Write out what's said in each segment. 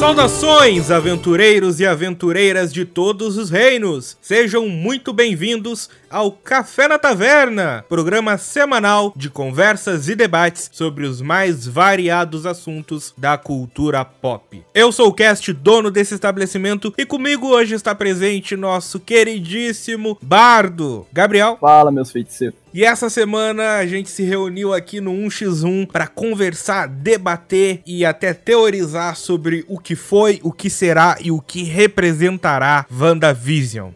Saudações, aventureiros e aventureiras de todos os reinos! Sejam muito bem-vindos ao Café na Taverna, programa semanal de conversas e debates sobre os mais variados assuntos da cultura pop. Eu sou o Cast, dono desse estabelecimento, e comigo hoje está presente nosso queridíssimo Bardo, Gabriel. Fala, meus feiticeiros. E essa semana a gente se reuniu aqui no 1x1 para conversar, debater e até teorizar sobre o que foi, o que será e o que representará WandaVision.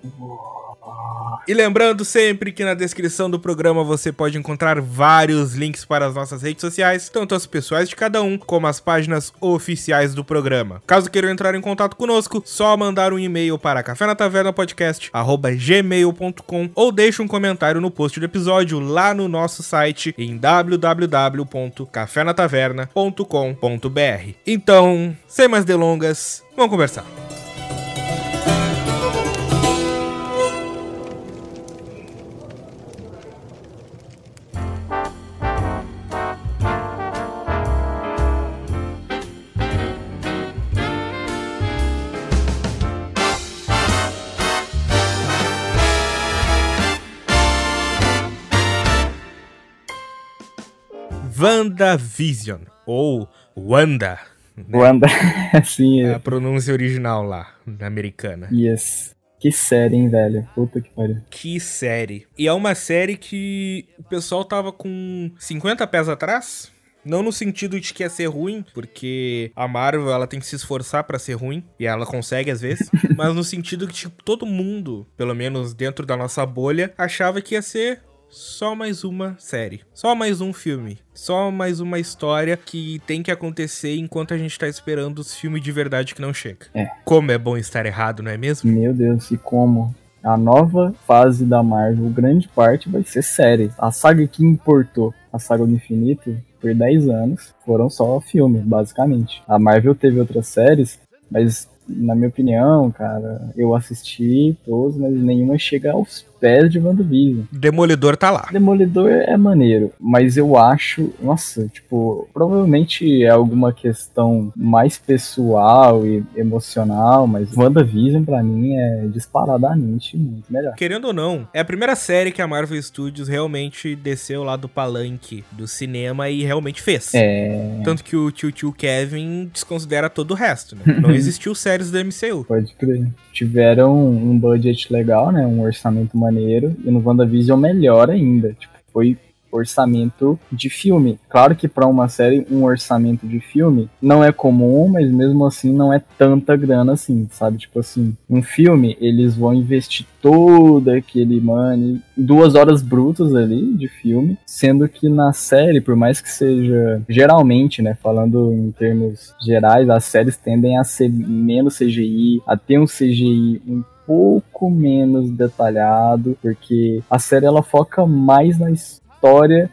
E lembrando sempre que na descrição do programa você pode encontrar vários links para as nossas redes sociais, tanto as pessoais de cada um, como as páginas oficiais do programa. Caso queiram entrar em contato conosco, só mandar um e-mail para cafénatavernapodcast@gmail.com ou deixe um comentário no post do episódio lá no nosso site em www.cafenataverna.com.br. Então, sem mais delongas, vamos conversar. WandaVision, ou Wanda. Né? Wanda, sim. É a pronúncia original lá, americana. Yes. Que série, hein, velho? Puta que pariu. Que série. E é uma série que o pessoal tava com 50 pés atrás. Não no sentido de que ia ser ruim, porque a Marvel ela tem que se esforçar para ser ruim, e ela consegue às vezes, mas no sentido que tipo, todo mundo, pelo menos dentro da nossa bolha, achava que ia ser só mais uma série, só mais um filme, só mais uma história que tem que acontecer enquanto a gente tá esperando os filmes de verdade que não chegam. É. Como é bom estar errado, não é mesmo? Meu Deus, e como? A nova fase da Marvel, grande parte, vai ser série. A saga que importou a saga do infinito por 10 anos foram só filme, basicamente. A Marvel teve outras séries, mas na minha opinião, cara, eu assisti todos, mas nenhuma chega aos pés de WandaVision. Demolidor tá lá. Demolidor é maneiro, mas eu acho, nossa, tipo, provavelmente é alguma questão mais pessoal e emocional, mas WandaVision pra mim é disparadamente muito melhor. Querendo ou não, é a primeira série que a Marvel Studios realmente desceu lá do palanque do cinema e realmente fez. É. Tanto que o tio tio Kevin desconsidera todo o resto, né? Não existiu séries do MCU. Pode crer. Tiveram um budget legal, né? Um orçamento maneiro maneiro, e no WandaVision melhor ainda. Tipo, foi orçamento de filme. Claro que para uma série, um orçamento de filme não é comum, mas mesmo assim não é tanta grana assim, sabe? Tipo assim, um filme, eles vão investir todo aquele money, duas horas brutas ali de filme, sendo que na série, por mais que seja, geralmente, né, falando em termos gerais, as séries tendem a ser menos CGI, a ter um CGI um pouco menos detalhado, porque a série ela foca mais na história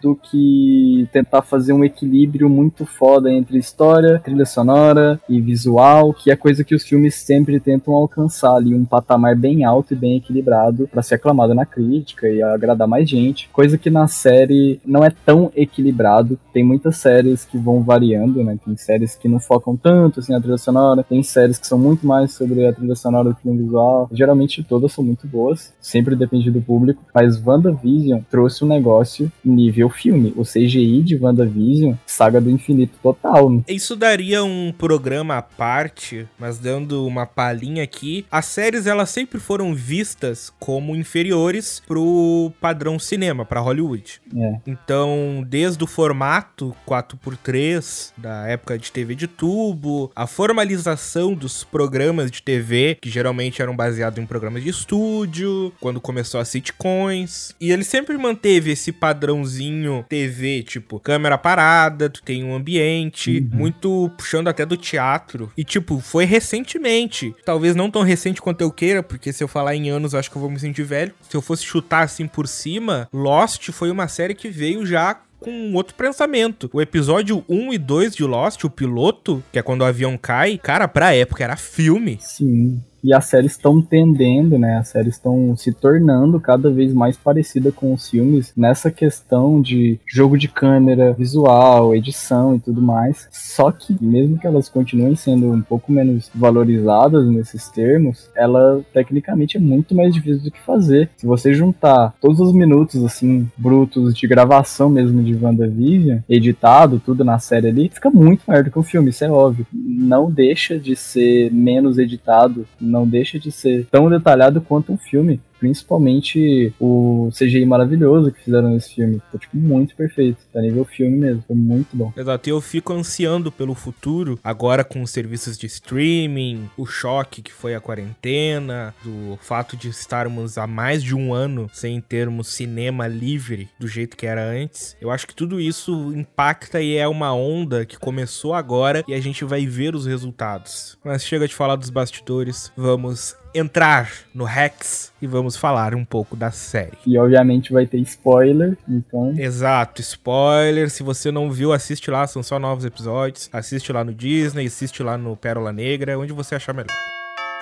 do que tentar fazer um equilíbrio muito foda entre história, trilha sonora e visual, que é coisa que os filmes sempre tentam alcançar ali, um patamar bem alto e bem equilibrado para ser aclamado na crítica e agradar mais gente. Coisa que na série não é tão equilibrado. Tem muitas séries que vão variando, né? Tem séries que não focam tanto assim na trilha sonora, tem séries que são muito mais sobre a trilha sonora do que no visual. Geralmente todas são muito boas, sempre depende do público, mas WandaVision trouxe um negócio nível filme. O CGI de WandaVision, saga do infinito total. Né? Isso daria um programa à parte, mas dando uma palhinha aqui. As séries, elas sempre foram vistas como inferiores pro padrão cinema, para Hollywood. É. Então, desde o formato 4x3, da época de TV de tubo, a formalização dos programas de TV, que geralmente eram baseados em programas de estúdio, quando começou as sitcoms, e ele sempre manteve esse padrão padrãozinho TV, tipo, câmera parada, tu tem um ambiente, uhum. muito puxando até do teatro. E, tipo, foi recentemente. Talvez não tão recente quanto eu queira, porque se eu falar em anos, eu acho que eu vou me sentir velho. Se eu fosse chutar assim por cima, Lost foi uma série que veio já com outro pensamento. O episódio 1 e 2 de Lost, o piloto, que é quando o avião cai, cara, pra época era filme. Sim. E as séries estão tendendo, né? As séries estão se tornando cada vez mais parecida com os filmes nessa questão de jogo de câmera, visual, edição e tudo mais. Só que mesmo que elas continuem sendo um pouco menos valorizadas nesses termos, ela tecnicamente é muito mais difícil do que fazer. Se você juntar todos os minutos assim brutos de gravação mesmo de WandaVision, editado tudo na série ali, fica muito maior do que o filme, isso é óbvio. Não deixa de ser menos editado, não deixa de ser tão detalhado quanto um filme. Principalmente o CGI maravilhoso que fizeram nesse filme. Ficou, tipo, muito perfeito. Tá nível filme mesmo. Foi muito bom. Exato. E eu fico ansiando pelo futuro, agora com os serviços de streaming, o choque que foi a quarentena, do fato de estarmos há mais de um ano sem termos cinema livre do jeito que era antes. Eu acho que tudo isso impacta e é uma onda que começou agora e a gente vai ver os resultados. Mas chega de falar dos bastidores, vamos entrar no Rex e vamos falar um pouco da série. E obviamente vai ter spoiler, então. Exato, spoiler. Se você não viu, assiste lá, são só novos episódios. Assiste lá no Disney, assiste lá no Pérola Negra, onde você achar melhor.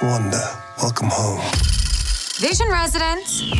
Wanda, welcome home. Vision Residence.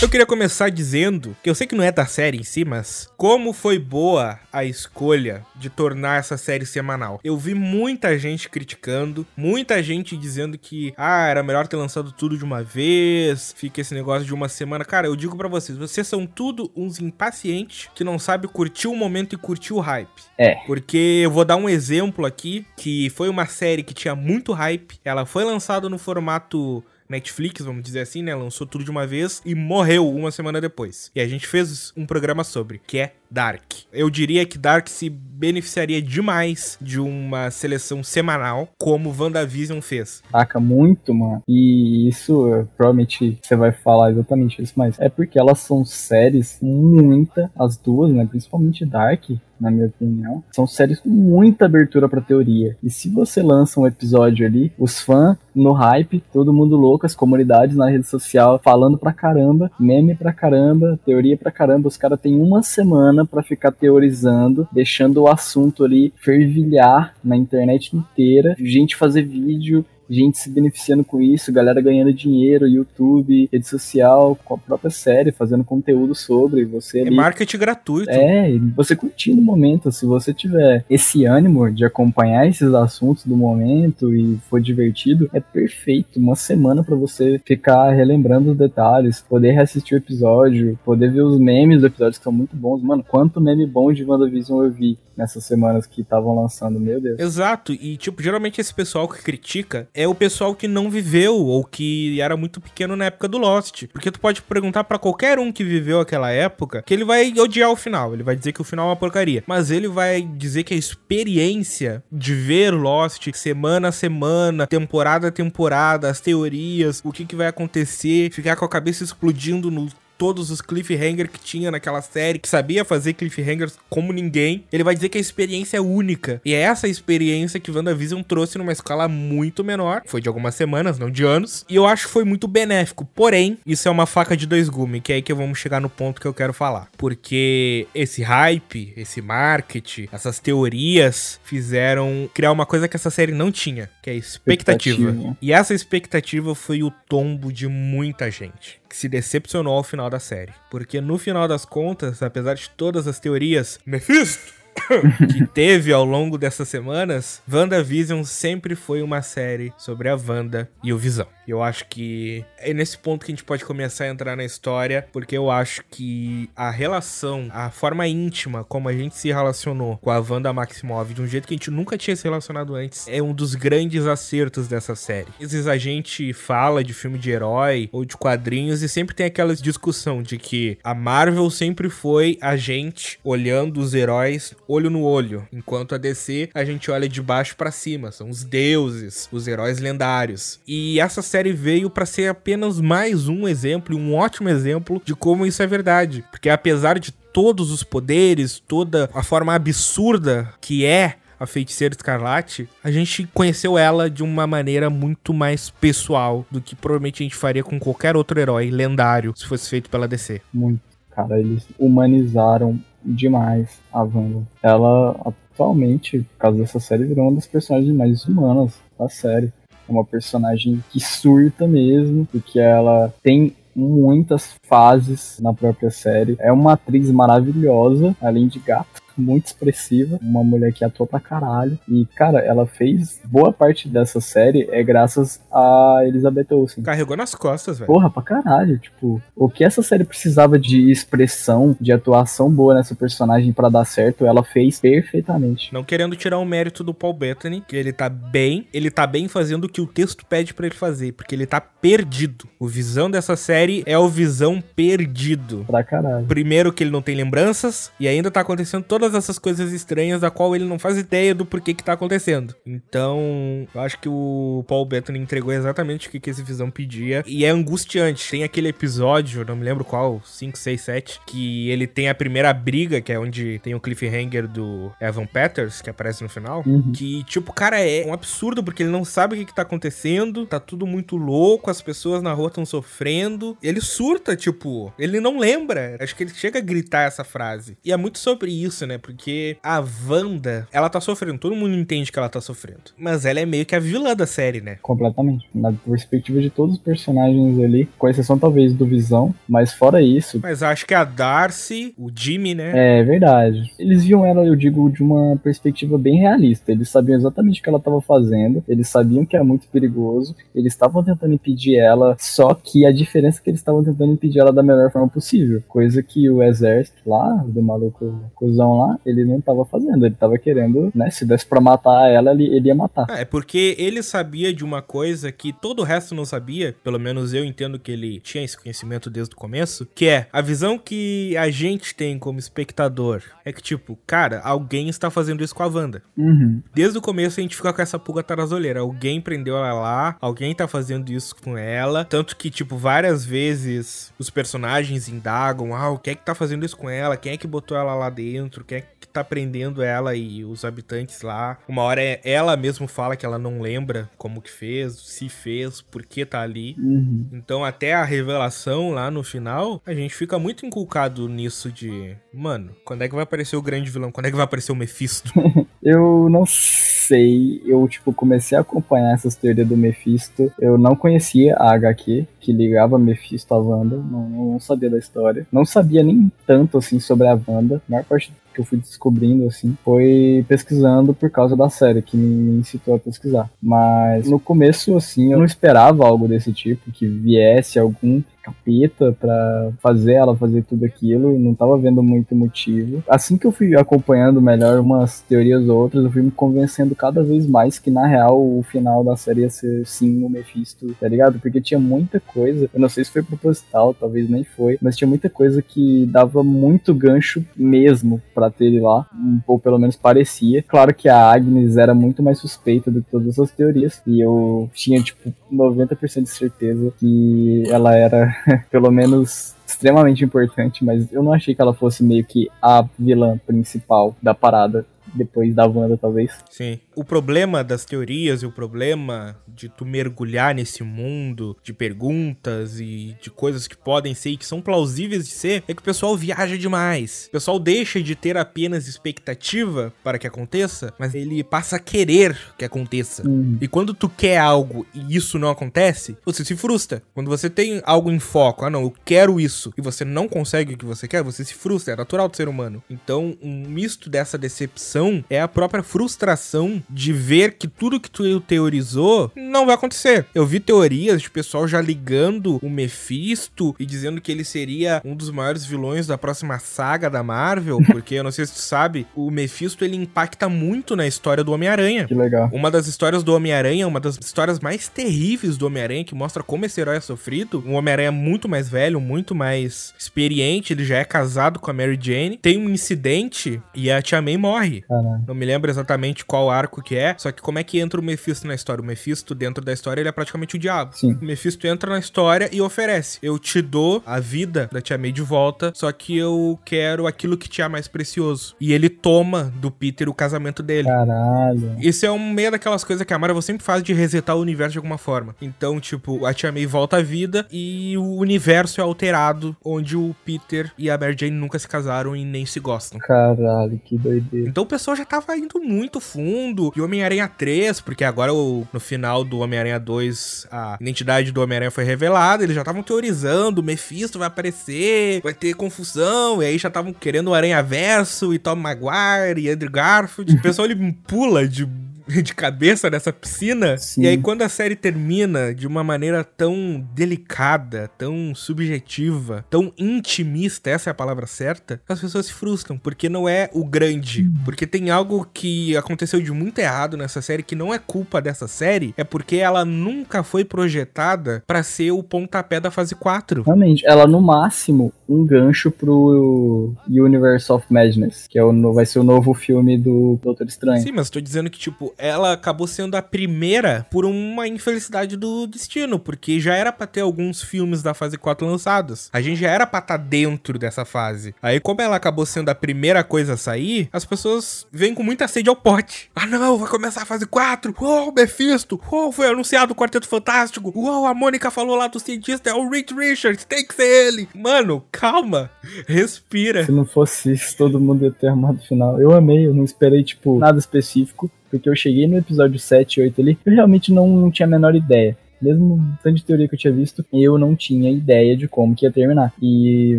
Eu queria começar dizendo que eu sei que não é da série em si, mas como foi boa a escolha de tornar essa série semanal. Eu vi muita gente criticando, muita gente dizendo que ah, era melhor ter lançado tudo de uma vez, fica esse negócio de uma semana. Cara, eu digo para vocês, vocês são tudo uns impacientes que não sabe curtir o momento e curtir o hype. É. Porque eu vou dar um exemplo aqui, que foi uma série que tinha muito hype, ela foi lançada no formato Netflix, vamos dizer assim, né? Lançou tudo de uma vez e morreu uma semana depois. E a gente fez um programa sobre, que é Dark. Eu diria que Dark se beneficiaria demais de uma seleção semanal, como WandaVision fez. Saca muito, mano. E isso, provavelmente você vai falar exatamente isso, mas é porque elas são séries, muita, as duas, né? Principalmente Dark, na minha opinião, são séries com muita abertura para teoria. E se você lança um episódio ali, os fãs no hype, todo mundo louco, as comunidades na rede social falando pra caramba, meme pra caramba, teoria pra caramba, os caras têm uma semana para ficar teorizando, deixando o assunto ali fervilhar na internet inteira, gente fazer vídeo gente se beneficiando com isso, galera ganhando dinheiro, YouTube, rede social, com a própria série, fazendo conteúdo sobre você. É ali. marketing gratuito. É, você curtindo o momento. Se você tiver esse ânimo de acompanhar esses assuntos do momento e for divertido, é perfeito. Uma semana para você ficar relembrando os detalhes, poder reassistir o episódio, poder ver os memes do episódio que são muito bons. Mano, quanto meme bom de WandaVision eu vi nessas semanas que estavam lançando, meu Deus. Exato, e tipo, geralmente esse pessoal que critica é o pessoal que não viveu ou que era muito pequeno na época do Lost. Porque tu pode perguntar para qualquer um que viveu aquela época que ele vai odiar o final, ele vai dizer que o final é uma porcaria, mas ele vai dizer que a experiência de ver Lost semana a semana, temporada a temporada, as teorias, o que, que vai acontecer, ficar com a cabeça explodindo no todos os cliffhanger que tinha naquela série, que sabia fazer cliffhangers como ninguém. Ele vai dizer que a experiência é única. E é essa experiência que WandaVision trouxe numa escala muito menor. Foi de algumas semanas, não de anos. E eu acho que foi muito benéfico. Porém, isso é uma faca de dois gumes, que é aí que vamos chegar no ponto que eu quero falar. Porque esse hype, esse marketing, essas teorias fizeram criar uma coisa que essa série não tinha, que é a expectativa. expectativa. E essa expectativa foi o tombo de muita gente que se decepcionou ao final da série. Porque no final das contas, apesar de todas as teorias, Mephisto que teve ao longo dessas semanas, WandaVision sempre foi uma série sobre a Wanda e o Visão. E eu acho que é nesse ponto que a gente pode começar a entrar na história, porque eu acho que a relação, a forma íntima como a gente se relacionou com a Wanda Maximov de um jeito que a gente nunca tinha se relacionado antes, é um dos grandes acertos dessa série. Às vezes a gente fala de filme de herói ou de quadrinhos e sempre tem aquela discussão de que a Marvel sempre foi a gente olhando os heróis olho no olho, enquanto a DC a gente olha de baixo para cima, são os deuses, os heróis lendários. E essa série veio para ser apenas mais um exemplo, um ótimo exemplo de como isso é verdade, porque apesar de todos os poderes, toda a forma absurda que é a Feiticeira Escarlate, a gente conheceu ela de uma maneira muito mais pessoal do que provavelmente a gente faria com qualquer outro herói lendário se fosse feito pela DC. Muito. Cara, eles humanizaram demais a Wanda. Ela atualmente, por causa dessa série, virou uma das personagens mais humanas da série. É uma personagem que surta mesmo, porque ela tem muitas fases na própria série. É uma atriz maravilhosa, além de gata muito expressiva, uma mulher que atua pra caralho. E, cara, ela fez boa parte dessa série é graças a Elizabeth Olsen. Carregou nas costas, velho. Porra, pra caralho. Tipo, o que essa série precisava de expressão, de atuação boa nessa personagem para dar certo, ela fez perfeitamente. Não querendo tirar o mérito do Paul Bettany, que ele tá bem, ele tá bem fazendo o que o texto pede para ele fazer, porque ele tá perdido. O visão dessa série é o visão perdido. Pra caralho. Primeiro que ele não tem lembranças e ainda tá acontecendo todas todas essas coisas estranhas da qual ele não faz ideia do porquê que tá acontecendo. Então, eu acho que o Paul Bettany entregou exatamente o que, que esse Visão pedia. E é angustiante. Tem aquele episódio, não me lembro qual, 5, 6, 7, que ele tem a primeira briga, que é onde tem o cliffhanger do Evan Peters, que aparece no final. Uhum. Que, tipo, cara, é um absurdo, porque ele não sabe o que, que tá acontecendo, tá tudo muito louco, as pessoas na rua estão sofrendo. Ele surta, tipo, ele não lembra. Acho que ele chega a gritar essa frase. E é muito sobre isso, né? Porque a Wanda, ela tá sofrendo, todo mundo entende que ela tá sofrendo. Mas ela é meio que a vilã da série, né? Completamente. Na perspectiva de todos os personagens ali, com exceção talvez do Visão, mas fora isso. Mas acho que a Darcy, o Jimmy, né? É verdade. Eles viam ela, eu digo, de uma perspectiva bem realista. Eles sabiam exatamente o que ela tava fazendo, eles sabiam que era muito perigoso, eles estavam tentando impedir ela, só que a diferença é que eles estavam tentando impedir ela da melhor forma possível. Coisa que o exército lá, do maluco cuzão lá, ele não tava fazendo. Ele tava querendo, né? Se desse pra matar ela, ele, ele ia matar. Ah, é porque ele sabia de uma coisa que todo o resto não sabia. Pelo menos eu entendo que ele tinha esse conhecimento desde o começo. Que é a visão que a gente tem como espectador. É que, tipo, cara, alguém está fazendo isso com a Wanda. Uhum. Desde o começo a gente fica com essa pulga olheira. Alguém prendeu ela lá, alguém tá fazendo isso com ela. Tanto que, tipo, várias vezes os personagens indagam: ah, o que é que tá fazendo isso com ela? Quem é que botou ela lá dentro? Quem é que tá prendendo ela e os habitantes lá. Uma hora é, ela mesmo fala que ela não lembra como que fez, se fez, por que tá ali. Uhum. Então até a revelação lá no final, a gente fica muito inculcado nisso de, mano, quando é que vai aparecer o grande vilão? Quando é que vai aparecer o Mephisto? eu não sei, eu tipo comecei a acompanhar essas teorias do Mephisto. Eu não conhecia a HQ que ligava Mephisto à Wanda, não, não sabia da história. Não sabia nem tanto assim sobre a Wanda. A maior parte que eu fui descobrindo, assim, foi pesquisando por causa da série, que me incitou a pesquisar. Mas no começo, assim, eu não esperava algo desse tipo, que viesse algum capeta para fazer ela fazer tudo aquilo, não tava vendo muito motivo. Assim que eu fui acompanhando melhor umas teorias ou outras, eu fui me convencendo cada vez mais que na real o final da série ia ser sim o Mephisto, tá ligado? Porque tinha muita coisa, eu não sei se foi proposital, talvez nem foi, mas tinha muita coisa que dava muito gancho mesmo para ter ele lá, ou pelo menos parecia. Claro que a Agnes era muito mais suspeita de todas essas teorias, e eu tinha tipo 90% de certeza que ela era pelo menos extremamente importante, mas eu não achei que ela fosse meio que a vilã principal da parada depois da Wanda, talvez. Sim. O problema das teorias e o problema de tu mergulhar nesse mundo de perguntas e de coisas que podem ser e que são plausíveis de ser é que o pessoal viaja demais. O pessoal deixa de ter apenas expectativa para que aconteça, mas ele passa a querer que aconteça. Uhum. E quando tu quer algo e isso não acontece, você se frustra. Quando você tem algo em foco, ah não, eu quero isso, e você não consegue o que você quer, você se frustra. É natural do ser humano. Então, um misto dessa decepção é a própria frustração de ver que tudo que tu teorizou não vai acontecer. Eu vi teorias de pessoal já ligando o Mephisto e dizendo que ele seria um dos maiores vilões da próxima saga da Marvel, porque eu não sei se tu sabe, o Mephisto ele impacta muito na história do Homem-Aranha. Que legal. Uma das histórias do Homem-Aranha, uma das histórias mais terríveis do Homem-Aranha, que mostra como esse herói é sofrido. Um Homem-Aranha muito mais velho, muito mais experiente, ele já é casado com a Mary Jane. Tem um incidente e a Tia May morre. Caramba. Não me lembro exatamente qual arco que é, só que como é que entra o Mephisto na história? O Mephisto, dentro da história, ele é praticamente o diabo. Sim. O Mephisto entra na história e oferece: Eu te dou a vida da Tia May de volta, só que eu quero aquilo que te é mais precioso. E ele toma do Peter o casamento dele. Caralho. Isso é um meio daquelas coisas que a Marvel sempre faz de resetar o universo de alguma forma. Então, tipo, a Tia May volta à vida e o universo é alterado, onde o Peter e a Mary Jane nunca se casaram e nem se gostam. Caralho, que doideira. Então o pessoal já tava indo muito fundo mundo. E Homem-Aranha 3, porque agora o, no final do Homem-Aranha 2 a identidade do Homem-Aranha foi revelada, eles já estavam teorizando, o Mephisto vai aparecer, vai ter confusão, e aí já estavam querendo o Aranha Verso e Tom Maguire e Andrew Garfield. O pessoal ele pula de de cabeça nessa piscina. Sim. E aí, quando a série termina de uma maneira tão delicada, tão subjetiva, tão intimista, essa é a palavra certa, as pessoas se frustram, porque não é o grande. Hum. Porque tem algo que aconteceu de muito errado nessa série, que não é culpa dessa série, é porque ela nunca foi projetada para ser o pontapé da fase 4. Realmente, ela no máximo um gancho pro Universe of Madness, que é o, vai ser o novo filme do Doutor Estranho. Sim, mas tô dizendo que, tipo, ela acabou sendo a primeira por uma infelicidade do destino, porque já era pra ter alguns filmes da fase 4 lançados. A gente já era pra estar tá dentro dessa fase. Aí, como ela acabou sendo a primeira coisa a sair, as pessoas vêm com muita sede ao pote. Ah, não, vai começar a fase 4. Uou, Mephisto. Uou, foi anunciado o Quarteto Fantástico. Uou, a Mônica falou lá do cientista, é o Rich Richards, tem que ser ele. Mano, calma. Respira. Se não fosse isso, todo mundo ia ter armado o final. Eu amei, eu não esperei, tipo, nada específico porque eu cheguei no episódio 7 e 8 ali, eu realmente não, não tinha a menor ideia. Mesmo tanto de teoria que eu tinha visto, eu não tinha ideia de como que ia terminar. E,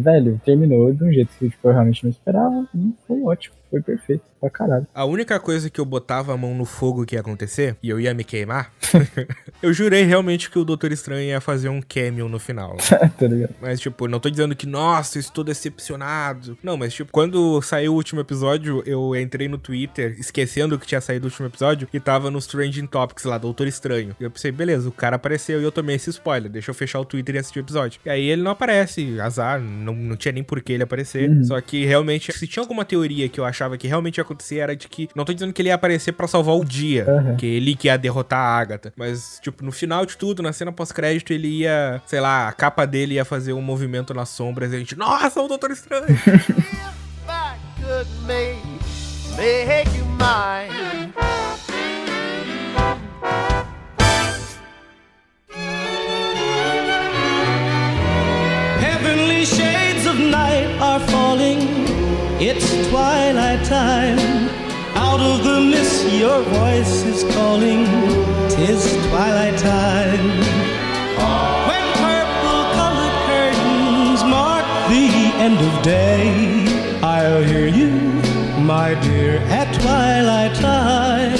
velho, terminou de um jeito que tipo, eu realmente não esperava e foi ótimo, foi perfeito pra caralho. A única coisa que eu botava a mão no fogo que ia acontecer, e eu ia me queimar, eu jurei realmente que o Doutor Estranho ia fazer um cameo no final. tá ligado? Mas, tipo, não tô dizendo que, nossa, estou decepcionado. Não, mas, tipo, quando saiu o último episódio, eu entrei no Twitter, esquecendo que tinha saído o último episódio, e tava nos Trending Topics lá, Doutor Estranho. E eu pensei, beleza, o cara apareceu e eu tomei esse spoiler, deixa eu fechar o Twitter e assistir o episódio. E aí ele não aparece, azar, não, não tinha nem por que ele aparecer. Uhum. Só que realmente, se tinha alguma teoria que eu achava que realmente ia acontecer, era de que. Não tô dizendo que ele ia aparecer para salvar o dia, uhum. que ele que ia derrotar a Agatha. Mas, tipo, no final de tudo, na cena pós-crédito, ele ia, sei lá, a capa dele ia fazer um movimento nas sombras e a gente, nossa, o Doutor Estranho! make you mine. It's twilight time. Out of the mist, your voice is calling. Tis twilight time. When purple colored curtains mark the end of day, I'll hear you, my dear, at twilight time.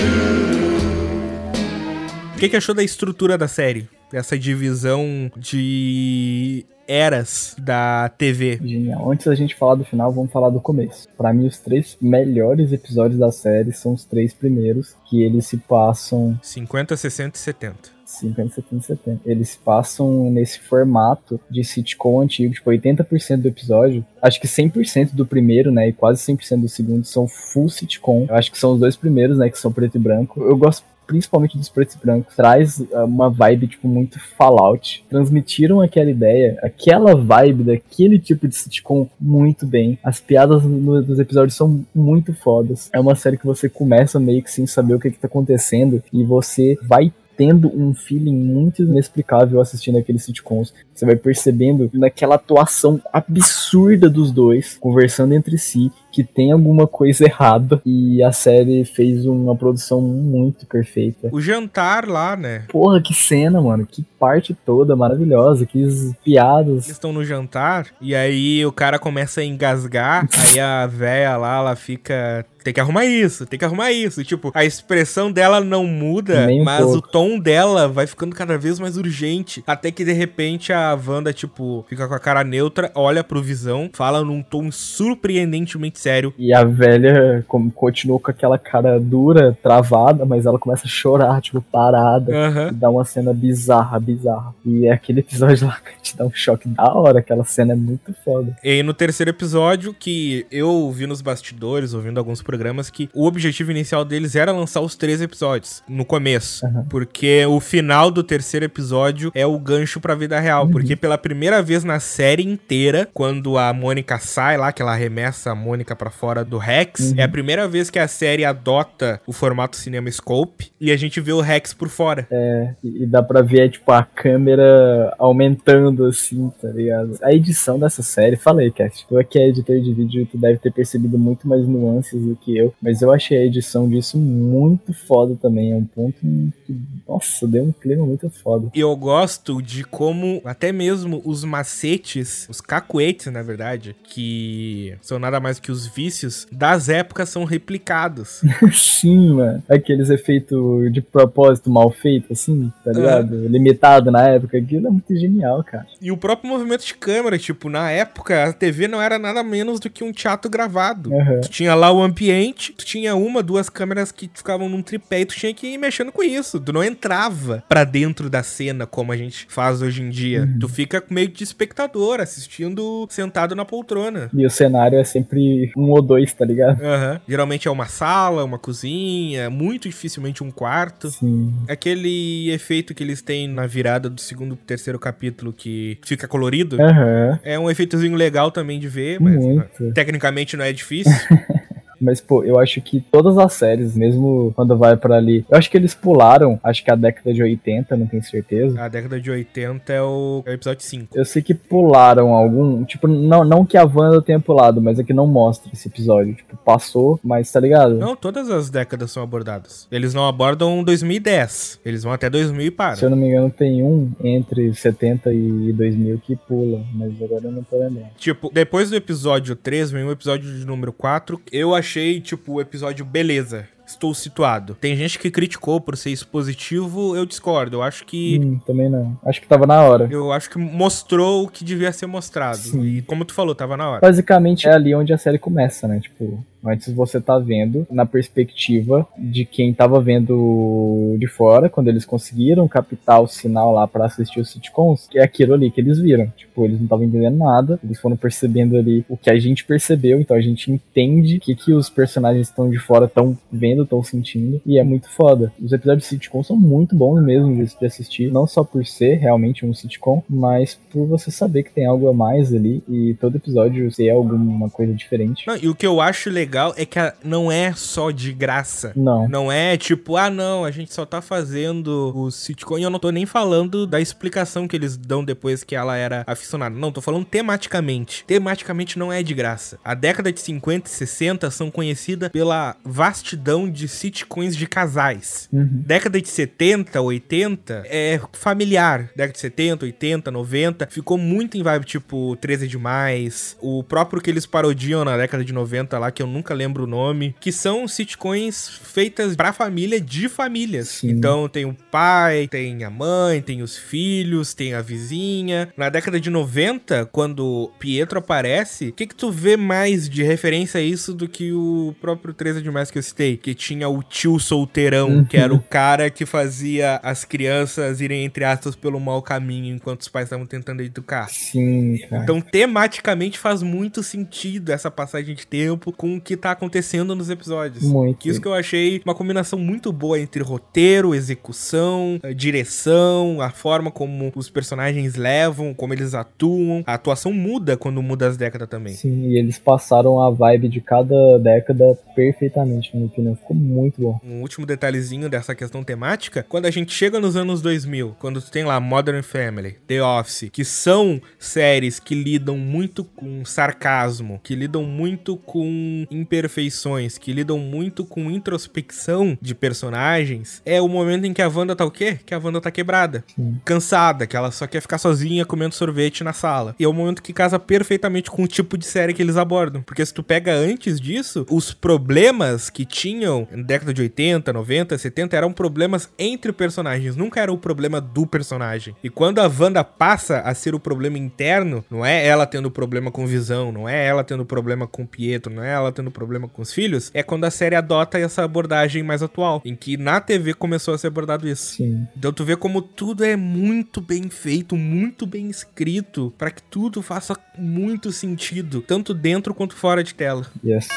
O que, que achou da estrutura da série? Essa divisão de eras da TV. Genial. Antes da gente falar do final, vamos falar do começo. Para mim, os três melhores episódios da série são os três primeiros, que eles se passam 50, 60 e 70. 50, 70, 70. Eles passam nesse formato de sitcom antigo, tipo 80% do episódio. Acho que 100% do primeiro, né, e quase 100% do segundo são full sitcom. Eu acho que são os dois primeiros, né, que são preto e branco. Eu gosto principalmente dos pretos e brancos, traz ah, uma vibe, tipo, muito Fallout. Transmitiram aquela ideia, aquela vibe daquele tipo de sitcom muito bem. As piadas nos episódios são muito fodas. É uma série que você começa meio que sem saber o que, que tá acontecendo e você vai tendo um feeling muito inexplicável assistindo aqueles sitcoms. Você vai percebendo naquela atuação absurda dos dois, conversando entre si, que tem alguma coisa errada. E a série fez uma produção muito perfeita. O jantar lá, né? Porra, que cena, mano. Que parte toda maravilhosa. Que piadas. Eles estão no jantar e aí o cara começa a engasgar. aí a véia lá, ela fica tem que arrumar isso, tem que arrumar isso. Tipo, a expressão dela não muda, um mas pouco. o tom dela vai ficando cada vez mais urgente. Até que de repente a Wanda, tipo, fica com a cara neutra, olha pro Visão, fala num tom surpreendentemente sério. E a velha como, continuou com aquela cara dura, travada, mas ela começa a chorar, tipo, parada. Uhum. dá uma cena bizarra, bizarra. E é aquele episódio lá que te dá um choque da hora, aquela cena é muito foda. E no terceiro episódio, que eu vi nos bastidores, ouvindo alguns programas, que o objetivo inicial deles era lançar os três episódios no começo. Uhum. Porque o final do terceiro episódio é o gancho pra vida real. Uhum. Porque pela primeira vez na série inteira, quando a Mônica sai lá, que ela arremessa a Mônica para fora do Rex. Uhum. É a primeira vez que a série adota o formato Cinema Scope e a gente vê o Rex por fora. É, e dá pra ver, tipo, a câmera aumentando assim, tá ligado? A edição dessa série, falei, Cast, tu aqui é editor de vídeo, tu deve ter percebido muito mais nuances do que eu, mas eu achei a edição disso muito foda também. É um ponto que, nossa, deu um clima muito foda. E eu gosto de como até mesmo os macetes, os cacuetes, na verdade, que são nada mais que os vícios das épocas são replicados. Sim, mano. Aqueles efeitos de propósito mal feito, assim, tá ligado? Uhum. Limitado na época. Aquilo é muito genial, cara. E o próprio movimento de câmera, tipo, na época, a TV não era nada menos do que um teatro gravado. Uhum. Tu tinha lá o ambiente, tu tinha uma, duas câmeras que ficavam num tripé e tu tinha que ir mexendo com isso. Tu não entrava pra dentro da cena como a gente faz hoje em dia. Uhum. Tu fica meio de espectador, assistindo sentado na poltrona. E o cenário é sempre um ou dois, tá ligado? Uhum. Geralmente é uma sala, uma cozinha, muito dificilmente um quarto. Sim. Aquele efeito que eles têm na virada do segundo pro terceiro capítulo que fica colorido. Uhum. É um efeitozinho legal também de ver, mas muito. tecnicamente não é difícil. Mas, pô, eu acho que todas as séries, mesmo quando vai para ali. Eu acho que eles pularam, acho que a década de 80, não tenho certeza. A década de 80 é o, é o episódio 5. Eu sei que pularam algum. Tipo, não, não que a Wanda tenha pulado, mas é que não mostra esse episódio. Tipo, passou, mas tá ligado? Não, todas as décadas são abordadas. Eles não abordam 2010. Eles vão até 2000 e param. Se eu não me engano, tem um entre 70 e 2000 que pula, mas agora eu não tô lembrando. Tipo, depois do episódio 3, vem o episódio de número 4. Eu achei achei, tipo, o episódio beleza estou situado. Tem gente que criticou por ser expositivo, eu discordo. Eu acho que. Hum, também não. Acho que tava na hora. Eu acho que mostrou o que devia ser mostrado. Sim. E como tu falou, tava na hora. Basicamente é ali onde a série começa, né? Tipo, antes você tá vendo na perspectiva de quem tava vendo de fora, quando eles conseguiram captar o sinal lá para assistir os sitcoms, que é aquilo ali que eles viram. Tipo, eles não estavam entendendo nada, eles foram percebendo ali o que a gente percebeu, então a gente entende o que, que os personagens estão de fora estão vendo estão sentindo, e é muito foda. Os episódios de sitcom são muito bons mesmo de assistir, não só por ser realmente um sitcom, mas por você saber que tem algo a mais ali e todo episódio ser alguma coisa diferente. Não, e o que eu acho legal é que não é só de graça. Não. Não é tipo, ah, não, a gente só tá fazendo o sitcom e eu não tô nem falando da explicação que eles dão depois que ela era aficionada. Não, tô falando tematicamente. Tematicamente não é de graça. A década de 50 e 60 são conhecidas pela vastidão de sitcoms de casais. Uhum. Década de 70, 80 é familiar. Década de 70, 80, 90 ficou muito em vibe tipo 13 demais. O próprio que eles parodiam na década de 90 lá, que eu nunca lembro o nome, que são sitcoms feitas pra família de famílias. Sim. Então tem o pai, tem a mãe, tem os filhos, tem a vizinha. Na década de 90, quando Pietro aparece, o que que tu vê mais de referência a isso do que o próprio 13 demais que eu citei? Que tinha o tio solteirão, uhum. que era o cara que fazia as crianças irem, entre aspas, pelo mau caminho enquanto os pais estavam tentando educar. Sim, cara. Então, tematicamente faz muito sentido essa passagem de tempo com o que tá acontecendo nos episódios. Muito. Isso que eu achei uma combinação muito boa entre roteiro, execução, direção, a forma como os personagens levam, como eles atuam. A atuação muda quando muda as décadas também. Sim, e eles passaram a vibe de cada década perfeitamente, na minha opinião ficou muito bom. Um último detalhezinho dessa questão temática, quando a gente chega nos anos 2000, quando tu tem lá Modern Family, The Office, que são séries que lidam muito com sarcasmo, que lidam muito com imperfeições, que lidam muito com introspecção de personagens, é o momento em que a Wanda tá o quê? Que a Wanda tá quebrada, Sim. cansada, que ela só quer ficar sozinha comendo sorvete na sala. E é o momento que casa perfeitamente com o tipo de série que eles abordam, porque se tu pega antes disso, os problemas que tinham na década de 80, 90, 70, eram problemas entre personagens, nunca era o problema do personagem. E quando a Wanda passa a ser o problema interno, não é ela tendo problema com visão, não é ela tendo problema com Pietro, não é ela tendo problema com os filhos, é quando a série adota essa abordagem mais atual, em que na TV começou a ser abordado isso. Sim. Então tu vê como tudo é muito bem feito, muito bem escrito, para que tudo faça muito sentido, tanto dentro quanto fora de tela. Yes.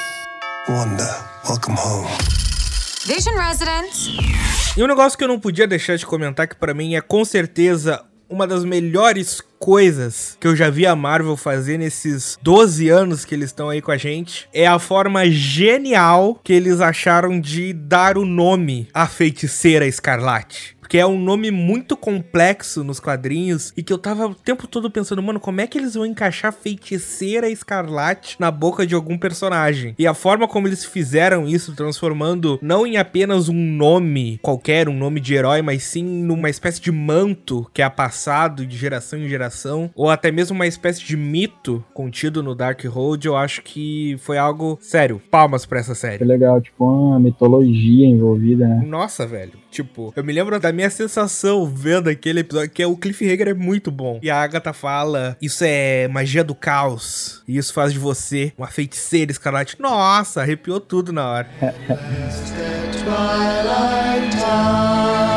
Wanda, welcome home. Vision Residence. E um negócio que eu não podia deixar de comentar que para mim é com certeza uma das melhores coisas que eu já vi a Marvel fazer nesses 12 anos que eles estão aí com a gente é a forma genial que eles acharam de dar o nome à feiticeira escarlate porque é um nome muito complexo nos quadrinhos e que eu tava o tempo todo pensando, mano, como é que eles vão encaixar feiticeira escarlate na boca de algum personagem? E a forma como eles fizeram isso, transformando não em apenas um nome qualquer, um nome de herói, mas sim numa espécie de manto que é passado de geração em geração, ou até mesmo uma espécie de mito contido no Dark Road, eu acho que foi algo sério. Palmas para essa série. Que legal, tipo uma mitologia envolvida, né? Nossa, velho. Tipo, eu me lembro da minha sensação vendo aquele episódio, que é o Cliffhanger é muito bom. E a Agatha fala: Isso é magia do caos. E isso faz de você uma feiticeira escarlate. Nossa, arrepiou tudo na hora.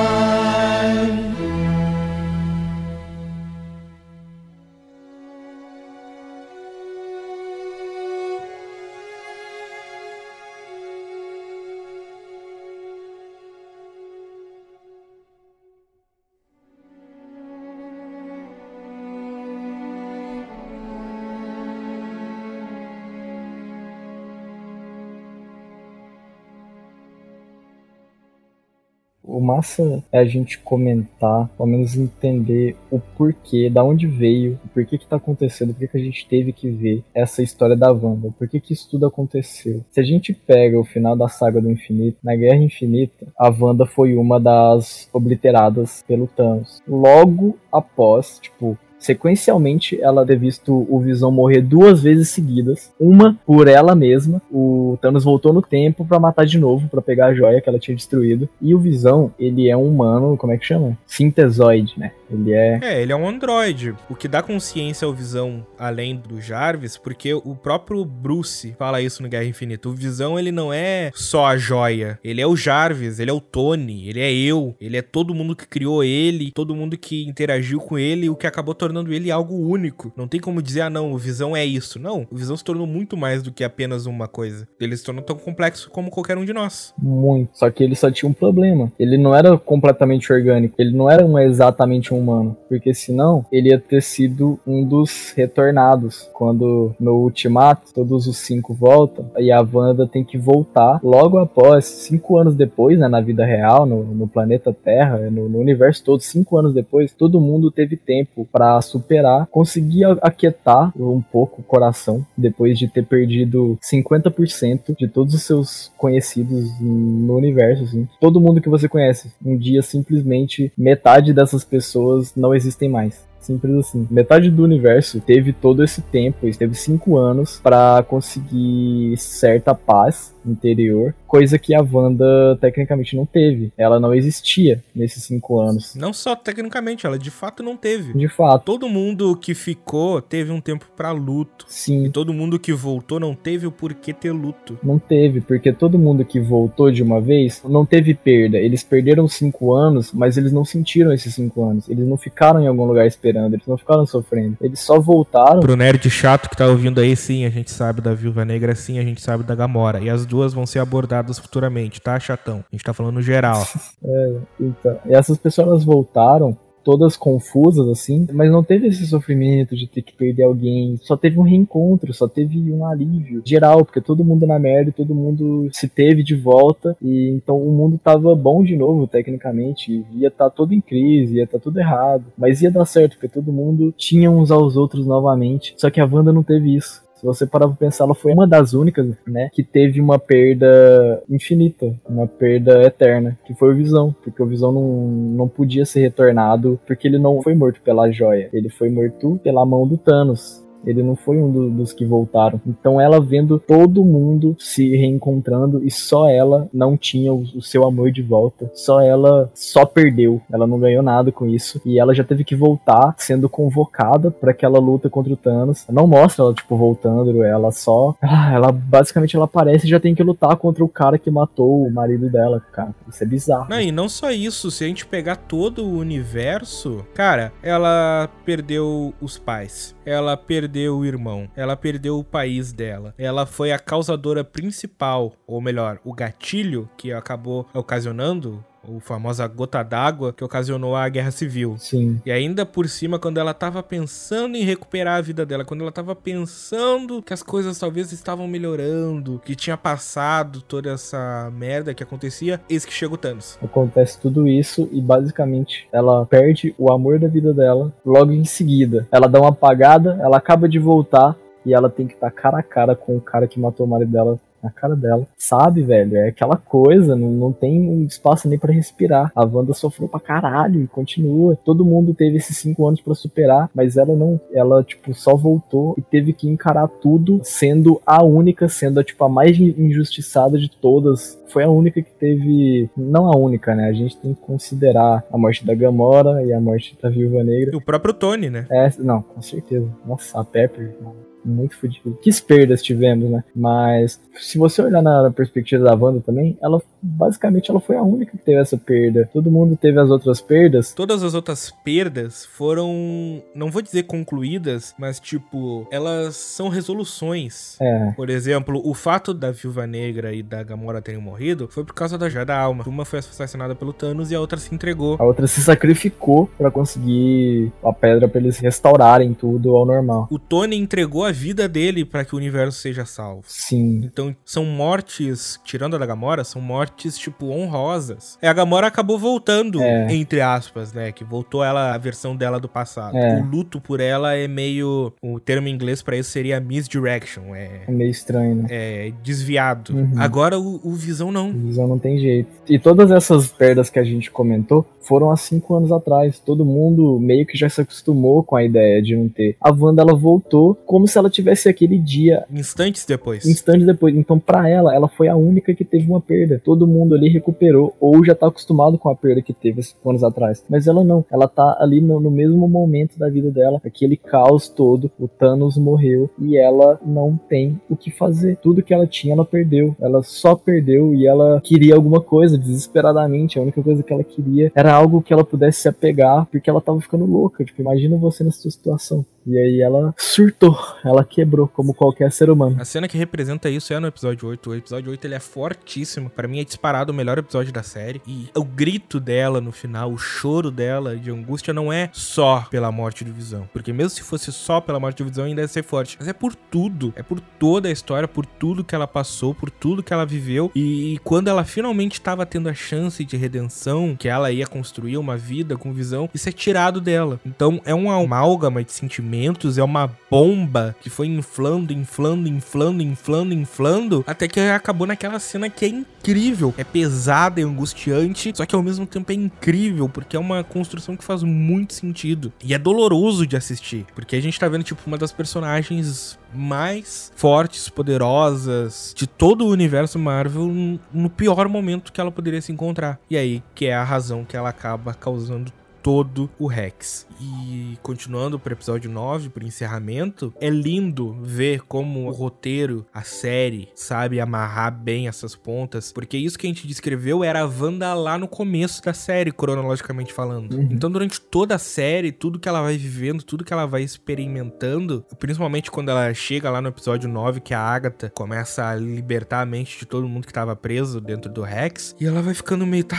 O massa é a gente comentar, pelo menos entender o porquê, da onde veio, o porquê que tá acontecendo, por que, que a gente teve que ver essa história da Wanda, por que, que isso tudo aconteceu. Se a gente pega o final da saga do infinito, na Guerra Infinita, a Wanda foi uma das obliteradas pelo Thanos. Logo após, tipo, sequencialmente ela ter visto o Visão morrer duas vezes seguidas, uma por ela mesma, o Thanos voltou no tempo para matar de novo, para pegar a joia que ela tinha destruído, e o Visão, ele é um humano, como é que chama? Sintesoide, né? Ele é. É, ele é um androide. O que dá consciência ao Visão além do Jarvis, porque o próprio Bruce fala isso no Guerra Infinita. O Visão, ele não é só a joia. Ele é o Jarvis, ele é o Tony, ele é eu, ele é todo mundo que criou ele, todo mundo que interagiu com ele, o que acabou tornando ele algo único. Não tem como dizer, ah, não, o Visão é isso. Não, o Visão se tornou muito mais do que apenas uma coisa. Ele se tornou tão complexo como qualquer um de nós. Muito. Só que ele só tinha um problema. Ele não era completamente orgânico. Ele não era um, exatamente um humano. Porque senão ele ia ter sido um dos retornados. Quando no Ultimato todos os cinco voltam e a Wanda tem que voltar logo após, cinco anos depois, né, na vida real, no, no planeta Terra, no, no, universo todo, cinco anos depois, todo mundo teve tempo para superar, conseguir aquietar um pouco o coração depois de ter perdido 50% de todos os seus conhecidos no universo. Assim. Todo mundo que você conhece, um dia simplesmente metade dessas pessoas não existem mais. Simples assim. Metade do universo teve todo esse tempo, teve cinco anos para conseguir certa paz interior, coisa que a Wanda tecnicamente não teve. Ela não existia nesses cinco anos. Não só tecnicamente, ela de fato não teve. De fato. Todo mundo que ficou teve um tempo para luto. Sim. E todo mundo que voltou não teve o porquê ter luto. Não teve, porque todo mundo que voltou de uma vez não teve perda. Eles perderam cinco anos, mas eles não sentiram esses cinco anos. Eles não ficaram em algum lugar esperando esperando, eles não ficaram sofrendo. Eles só voltaram. Pro nerd chato que tá ouvindo aí, sim, a gente sabe da Viúva Negra, sim, a gente sabe da Gamora. E as duas vão ser abordadas futuramente, tá, chatão? A gente tá falando geral. é, então. E essas pessoas voltaram todas confusas, assim, mas não teve esse sofrimento de ter que perder alguém, só teve um reencontro, só teve um alívio geral, porque todo mundo na merda, todo mundo se teve de volta, e então o mundo tava bom de novo, tecnicamente, ia estar tá todo em crise, ia estar tá tudo errado, mas ia dar certo, porque todo mundo tinha uns aos outros novamente, só que a Wanda não teve isso. Se você parar pra pensar, ela foi uma das únicas, né, que teve uma perda infinita, uma perda eterna, que foi o Visão, porque o Visão não, não podia ser retornado, porque ele não foi morto pela joia, ele foi morto pela mão do Thanos. Ele não foi um do, dos que voltaram. Então ela vendo todo mundo se reencontrando e só ela não tinha o, o, seu amor de volta. Só ela só perdeu. Ela não ganhou nada com isso e ela já teve que voltar sendo convocada para aquela luta contra o Thanos. Não mostra ela tipo voltando, ela só, ela basicamente ela aparece e já tem que lutar contra o cara que matou o marido dela, cara. Isso é bizarro. Não, e não só isso, se a gente pegar todo o universo, cara, ela perdeu os pais. Ela perdeu perdeu o irmão, ela perdeu o país dela. Ela foi a causadora principal, ou melhor, o gatilho que acabou ocasionando o famosa gota d'água que ocasionou a guerra civil. Sim. E ainda por cima, quando ela tava pensando em recuperar a vida dela, quando ela tava pensando que as coisas talvez estavam melhorando, que tinha passado toda essa merda que acontecia, eis que chega o Thanos. Acontece tudo isso e basicamente ela perde o amor da vida dela logo em seguida. Ela dá uma apagada, ela acaba de voltar e ela tem que estar cara a cara com o cara que matou o marido dela na cara dela. Sabe, velho? É aquela coisa, não, não tem espaço nem para respirar. A Wanda sofreu pra caralho e continua. Todo mundo teve esses cinco anos para superar, mas ela não. Ela, tipo, só voltou e teve que encarar tudo, sendo a única, sendo a, tipo, a mais injustiçada de todas. Foi a única que teve. Não a única, né? A gente tem que considerar a morte da Gamora e a morte da Viúva Negra. E o próprio Tony, né? É, não, com certeza. Nossa, a Pepper, mano muito fodido. Que perdas tivemos, né? Mas se você olhar na perspectiva da Wanda também, ela basicamente ela foi a única que teve essa perda. Todo mundo teve as outras perdas. Todas as outras perdas foram, não vou dizer concluídas, mas tipo, elas são resoluções. É. Por exemplo, o fato da Viúva Negra e da Gamora terem morrido foi por causa da Joia da Alma. Uma foi assassinada pelo Thanos e a outra se entregou. A outra se sacrificou para conseguir a pedra para eles restaurarem tudo ao normal. O Tony entregou a vida dele para que o universo seja salvo. Sim. Então, são mortes, tirando a da Gamora, são mortes, tipo, honrosas. É, a Gamora acabou voltando, É. entre aspas, né? Que voltou ela, a versão dela do passado. É. O luto por ela é meio. O termo em inglês pra isso seria misdirection. É. É meio estranho, né? É desviado. Uhum. Agora o, o Visão não. Visão não tem jeito. E todas essas perdas que a gente comentou foram há cinco anos atrás. Todo mundo meio que já se acostumou com a ideia de não ter. A Wanda ela voltou como se ela tivesse aquele dia Instantes depois. instantes depois. Então, pra ela, ela foi a única que teve uma perda. Todo mundo ali recuperou ou já tá acostumado com a perda que teve cinco anos atrás. Mas ela não. Ela tá ali no, no mesmo momento da vida dela. Aquele caos todo. O Thanos morreu e ela não tem o que fazer. Tudo que ela tinha, ela perdeu. Ela só perdeu e ela queria alguma coisa desesperadamente. A única coisa que ela queria era algo que ela pudesse se apegar, porque ela tava ficando louca. Tipo, imagina você nessa situação. E aí ela surtou, ela quebrou, como qualquer ser humano. A cena que representa isso é no episódio 8. O episódio 8 ele é fortíssimo. Pra mim é disparado o melhor episódio da série. E o grito dela no final, o choro dela de angústia não é só pela morte do Visão. Porque mesmo se fosse só pela morte do Visão, ainda ia ser forte. Mas é por tudo. É por toda a história, por tudo que ela passou, por tudo que ela viveu. E quando ela finalmente estava tendo a chance de redenção, que ela ia construir uma vida com Visão, isso é tirado dela. Então é uma amálgama de sentimentos, é uma bomba que foi inflando, inflando, inflando, inflando, inflando, até que acabou naquela cena que é incrível. É pesada, é angustiante, só que ao mesmo tempo é incrível, porque é uma construção que faz muito sentido. E é doloroso de assistir, porque a gente tá vendo, tipo, uma das personagens mais fortes, poderosas de todo o universo Marvel no pior momento que ela poderia se encontrar. E aí, que é a razão que ela acaba causando todo o Rex. E continuando pro episódio 9, pro encerramento, é lindo ver como o roteiro, a série, sabe amarrar bem essas pontas, porque isso que a gente descreveu era a Wanda lá no começo da série, cronologicamente falando. Uhum. Então, durante toda a série, tudo que ela vai vivendo, tudo que ela vai experimentando, principalmente quando ela chega lá no episódio 9, que a Agatha começa a libertar a mente de todo mundo que tava preso dentro do Rex, e ela vai ficando meio, tá,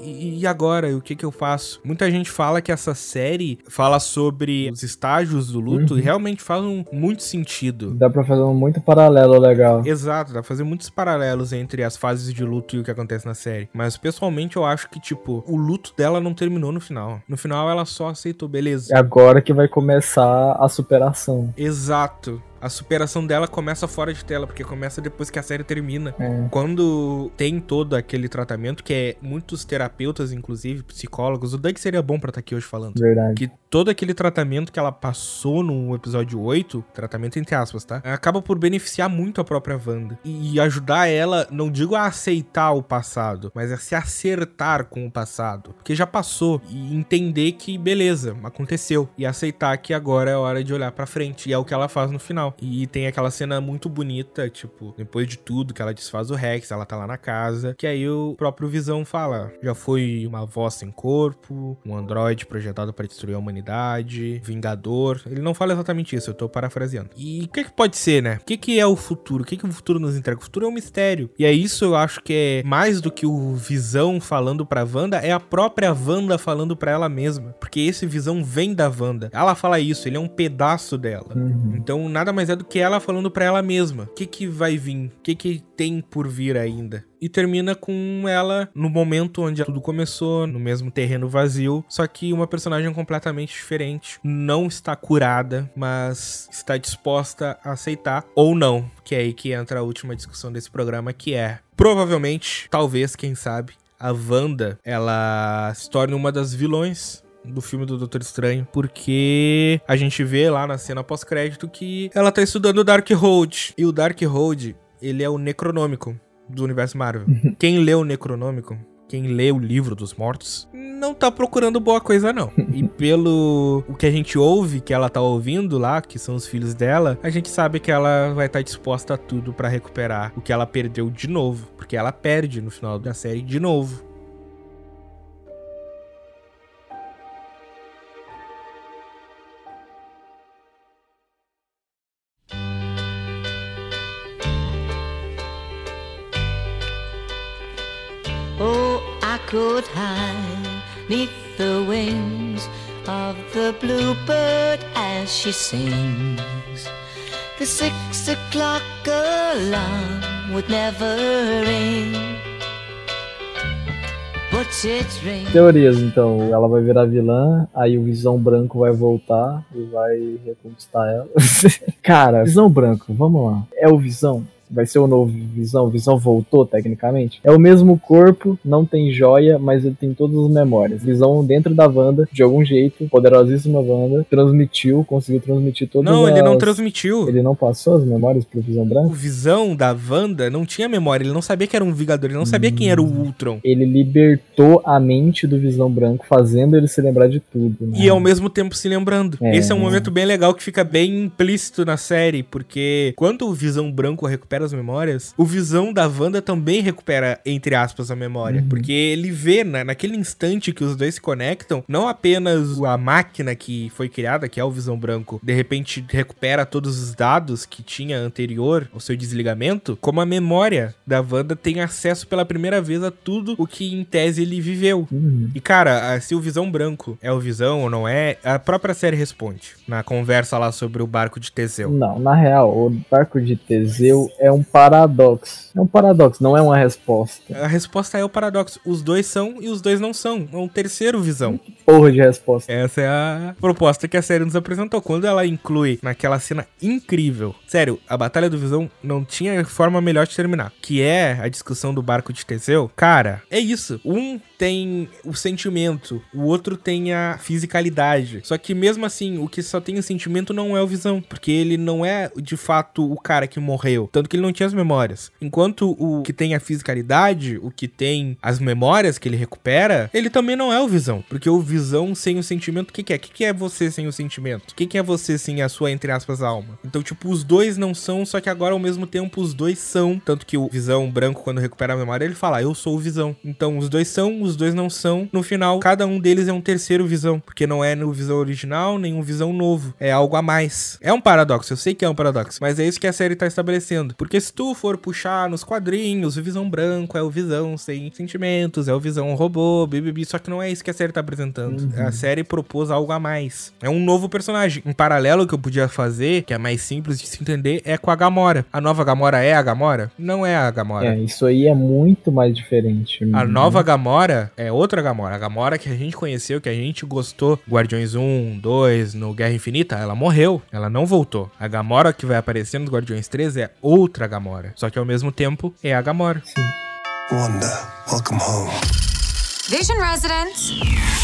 e agora, o que que eu faço? Muita gente fala que essa série fala sobre os estágios do luto Uhum. e realmente faz um, muito sentido. Dá pra fazer um muito paralelo legal. Exato, dá pra fazer muitos paralelos entre as fases de luto e o que acontece na série. Mas pessoalmente eu acho que, tipo, o luto dela não terminou no final. No final ela só aceitou, beleza. É agora que vai começar a superação. Exato. A superação dela começa fora de tela, porque começa depois que a série termina. É. Quando tem todo aquele tratamento, que é muitos terapeutas, inclusive, psicólogos, o Doug seria bom pra estar aqui hoje falando. Verdade. Que todo aquele tratamento que ela passou no episódio 8, tratamento entre aspas, tá? Acaba por beneficiar muito a própria Wanda. E ajudar ela, não digo a aceitar o passado, mas a se acertar com o passado. Porque já passou. E entender que, beleza, aconteceu. E aceitar que agora é hora de olhar pra frente. E é o que ela faz no final. Final. E tem aquela cena muito bonita, tipo, depois de tudo que ela desfaz o Rex, ela tá lá na casa, que aí o próprio Visão fala: já foi uma voz sem corpo, um androide projetado para destruir a humanidade, Vingador. Ele não fala exatamente isso, eu tô parafraseando. E o que, que pode ser, né? O que, que é o futuro? O que, que o futuro nos entrega? O futuro é um mistério. E é isso eu acho que é mais do que o Visão falando pra Wanda, é a própria Wanda falando pra ela mesma. Porque esse Visão vem da Wanda. Ela fala isso, ele é um pedaço dela. Uhum. Então nada mais é do que ela falando pra ela mesma. O que, que vai vir? O que, que tem por vir ainda? e termina com ela no momento onde tudo começou, no mesmo terreno vazio, só que uma personagem completamente diferente, não está curada, mas está disposta a aceitar ou não, que é aí que entra a última discussão desse programa, que é provavelmente, talvez, quem sabe, a Wanda, ela se torne uma das vilões do filme do Doutor Estranho, porque a gente vê lá na cena pós-crédito que ela tá estudando o Darkhold, e o Darkhold, ele é o Necronômico, do universo Marvel. Uhum. Quem lê o Necronômico, quem lê o livro dos mortos, não tá procurando boa coisa, não. E pelo o que a gente ouve, que ela tá ouvindo lá, que são os filhos dela, a gente sabe que ela vai estar tá disposta a tudo para recuperar o que ela perdeu de novo. Porque ela perde no final da série de novo. Could hide neath the wings of the bluebird as she sings. The six o'clock alarm would never ring. Teorias, então, ela vai virar vilã, aí o Visão Branco vai voltar e vai reconquistar ela. Cara, Visão Branco, vamos lá. É o Visão? Vai ser o novo Visão. Visão voltou, tecnicamente. É o mesmo corpo, não tem joia, mas ele tem todas as memórias. Visão dentro da Wanda, de algum jeito, poderosíssima Wanda, transmitiu, conseguiu transmitir todas Não, as... ele não transmitiu. Ele não passou as memórias pro Visão Branco? O Visão da Wanda não tinha memória, ele não sabia que era um Vingador, ele não sabia hum. quem era o hum. Ultron. Ele libertou a mente do Visão Branco, fazendo ele se lembrar de tudo. Né? E ao mesmo tempo se lembrando. É, Esse é um momento bem legal que fica bem implícito na série, porque quando o Visão Branco recupera recupera as memórias, o Visão da Wanda também recupera, entre aspas, a memória. Uhum. Porque ele vê, né, naquele instante que os dois se conectam, não apenas a máquina que foi criada, que é o Visão Branco, de repente recupera todos os dados que tinha anterior ao seu desligamento, como a memória da Wanda tem acesso pela primeira vez a tudo o que em tese ele viveu. Uhum. E cara, se o Visão Branco é o Visão ou não é, a própria série responde na conversa lá sobre o barco de Teseu. Não, na real, o barco de Teseu é é um paradoxo. É um paradoxo, não é uma resposta. A resposta é o paradoxo. Os dois são e os dois não são. É um terceiro visão. Porra de resposta. Essa é a proposta que a série nos apresentou. Quando ela inclui naquela cena incrível. Sério, a Batalha do Visão não tinha forma melhor de terminar. Que é a discussão do barco de Teseu. Cara, é isso. Um tem o sentimento, o outro tem a fisicalidade. Só que mesmo assim, o que só tem o sentimento não é o Visão. Porque ele não é de fato o cara que morreu. Tanto que ele não tinha as memórias. Enquanto o que tem a fisicalidade, o que tem as memórias que ele recupera, ele também não é o Visão. Porque o Visão sem o sentimento, o que, que é? O que, que é você sem o sentimento? O que, que é você sem a sua, entre aspas, alma? Então, tipo, os dois não são, só que agora ao mesmo tempo os dois são. Tanto que o Visão branco, quando recupera a memória, ele fala, eu sou o Visão. Então, os dois são, os dois não são. No final, cada um deles é um terceiro Visão. Porque não é no Visão original, nem um Visão novo. É algo a mais. É um paradoxo, eu sei que é um paradoxo, mas é isso que a série tá estabelecendo. Porque se tu for puxar nos quadrinhos, o Visão Branco é o Visão sem sentimentos, é o Visão robô, bibibi. Só que não é isso que a série tá apresentando. Uhum. A série propôs algo a mais. É um novo personagem. Um paralelo que eu podia fazer, que é mais simples de se entender, é com a Gamora. A nova Gamora é a Gamora? Não é a Gamora. É, isso aí é muito mais diferente. A nova Gamora é outra Gamora. A Gamora que a gente conheceu, que a gente gostou, Guardiões 1, 2, no Guerra Infinita, ela morreu. Ela não voltou. A Gamora que vai aparecer no Guardiões 3 é outra outra Gamora. Só que ao mesmo tempo é a Gamora. Sim. Wanda, welcome home. Vision Residence.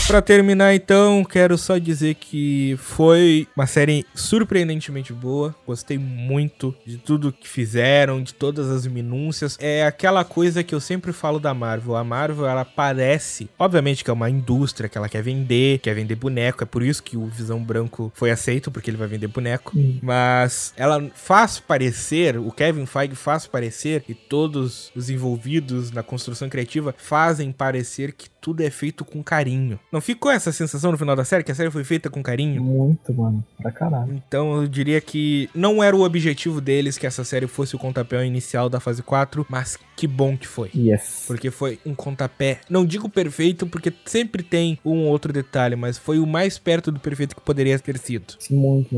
Pra terminar, então, quero só dizer que foi uma série surpreendentemente boa. Gostei muito de tudo que fizeram, de todas as minúcias. É aquela coisa que eu sempre falo da Marvel. A Marvel, ela parece, obviamente que é uma indústria que ela quer vender, quer vender boneco. É por isso que o Visão Branco foi aceito, porque ele vai vender boneco. Hum. Mas ela faz parecer, o Kevin Feige faz parecer, e todos os envolvidos na construção criativa fazem parecer que tudo é feito com carinho. Não ficou essa sensação no final da série que a série foi feita com carinho? Muito, mano. Pra caralho. Então eu diria que não era o objetivo deles que essa série fosse o contapé inicial da fase 4, mas que bom que foi. Yes. Porque foi um contapé, não digo perfeito, porque sempre tem um outro detalhe, mas foi o mais perto do perfeito que poderia ter sido. Muito.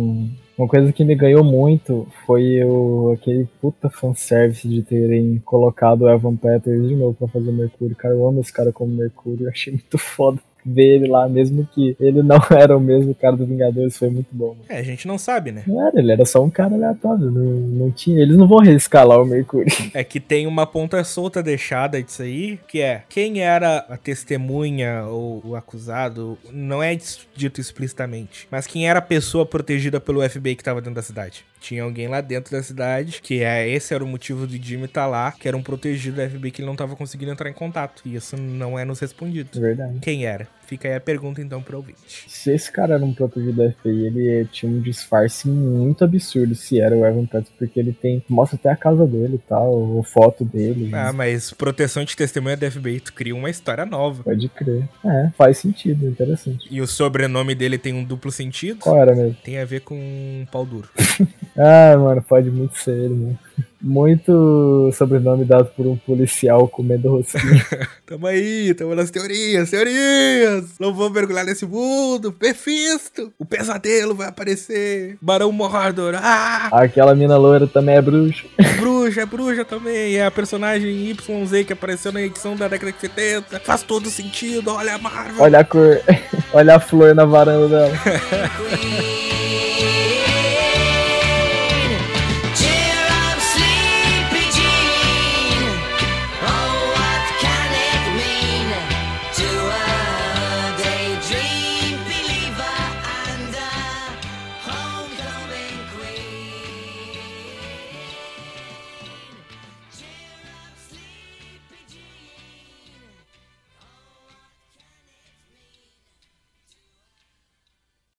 Uma coisa que me ganhou muito foi o, aquele puta fanservice de terem colocado o Evan Peters de novo pra fazer Mercúrio. Cara, eu amo esse cara como Mercúrio, eu achei muito foda ver ele lá, mesmo que ele não era o mesmo cara do Vingadores, foi muito bom. É, a gente não sabe, né? Não era, ele era só um cara aleatório, não, não tinha, eles não vão reescalar o Mercúrio. É que tem uma ponta solta deixada disso aí, que é, quem era a testemunha ou o acusado, não é dito explicitamente, mas quem era a pessoa protegida pelo FBI que tava dentro da cidade. Tinha alguém lá dentro da cidade, que é esse era o motivo do Jimmy estar tá lá, que era um protegido da FBI que ele não tava conseguindo entrar em contato. E isso não é nos respondido. Verdade. Quem era? Fica aí a pergunta então pro ouvinte. Se esse cara era um protegido da FBI, ele tinha um disfarce muito absurdo se era o Evan Peters, porque ele tem. Mostra até a casa dele e tal, foto dele. Ah, mas proteção de testemunha da FBI, tu cria uma história nova. Pode crer. É, faz sentido, interessante. E o sobrenome dele tem um duplo sentido? Qual era mesmo? Tem a ver com um pau duro. ah, mano, pode muito ser ele, mano muito sobrenome dado por um policial comendo rosquinha. tamo aí, tamo nas teorias, teorias! Não vamos mergulhar nesse mundo, Mephisto! O pesadelo vai aparecer, Barão Mordor, ah! Aquela mina loira também é bruxa. bruxa, é bruxa também, é a personagem YZ que apareceu na edição da década de 70. Faz todo sentido, olha a Marvel! Olha a cor, olha a flor na varanda dela.